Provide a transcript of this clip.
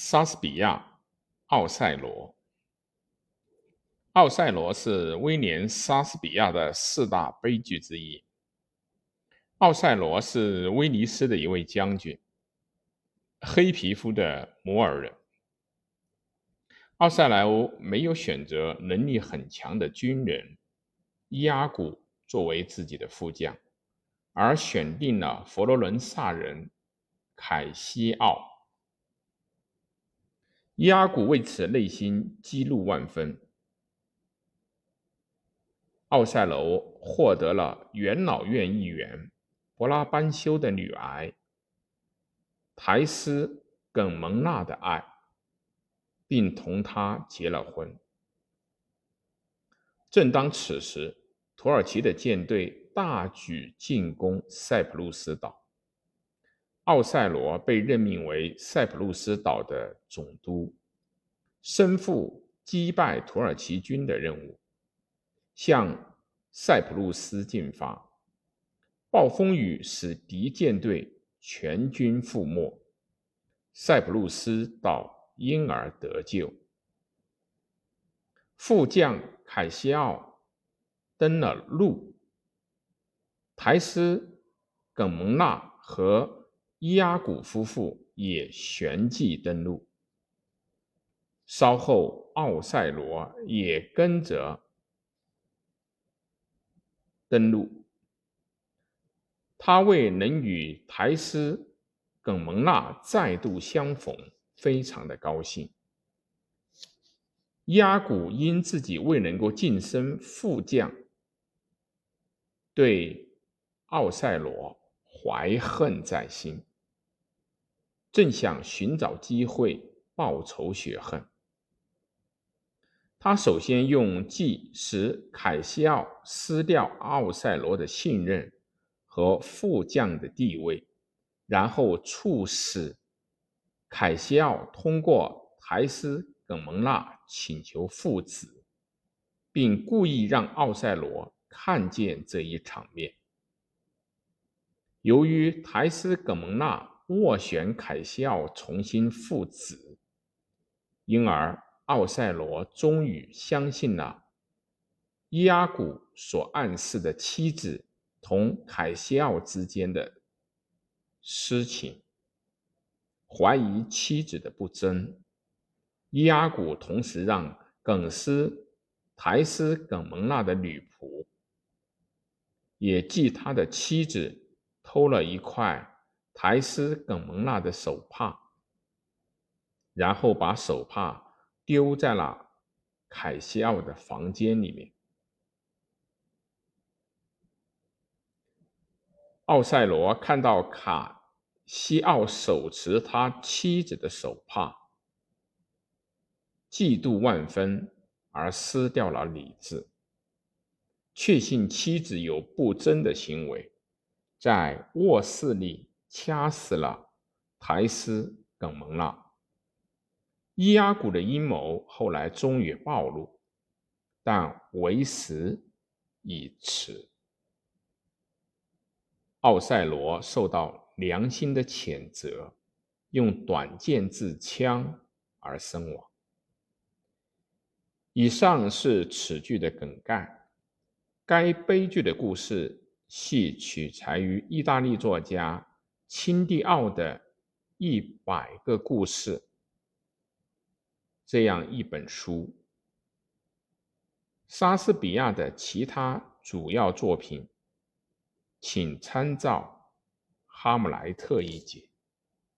莎士比亚《奥赛罗》。奥赛罗是威廉·莎士比亚的四大悲剧之一。奥赛罗是威尼斯的一位将军，黑皮肤的摩尔人。奥赛莱欧没有选择能力很强的军人伊阿古作为自己的副将，而选定了佛罗伦萨人凯西奥。伊阿古为此内心激怒万分。奥赛罗获得了元老院议员博拉班修的女儿苔丝耿蒙娜的爱，并同她结了婚。正当此时，土耳其的舰队大举进攻塞浦路斯岛。奥赛罗被任命为塞浦路斯岛的总督，身负击败土耳其军的任务，向塞浦路斯进发。暴风雨使敌舰队全军覆没，塞浦路斯岛因而得救。副将凯西奥登了陆，台斯耿蒙娜和。伊阿古夫妇也旋即登陆。稍后，奥赛罗也跟着登陆。他为能与苔丝耿蒙娜再度相逢，非常的高兴。伊阿古因自己未能够晋升副将，对奥赛罗怀恨在心。正想寻找机会报仇雪恨，他首先用计使凯西奥失掉奥赛罗的信任和副将的地位，然后促使凯西奥通过苔斯耿蒙娜请求父子，并故意让奥赛罗看见这一场面。由于苔斯耿蒙娜。斡旋凯西奥重新父子，因而奥赛罗终于相信了伊阿古所暗示的妻子同凯西奥之间的私情，怀疑妻子的不真。伊阿古同时让耿斯台斯耿蒙娜的女仆也继他的妻子偷了一块。苔丝耿蒙娜的手帕，然后把手帕丢在了凯西奥的房间里面。奥赛罗看到卡西奥手持他妻子的手帕，嫉妒万分，而失掉了理智，确信妻子有不贞的行为，在卧室里。掐死了苔丝耿蒙娜。伊阿古的阴谋后来终于暴露，但为时已迟。奥赛罗受到良心的谴责，用短剑自枪而身亡。以上是此剧的梗概。该悲剧的故事系取材于意大利作家。钦蒂奥的一百个故事，这样一本书。莎士比亚的其他主要作品，请参照《哈姆莱特》一节。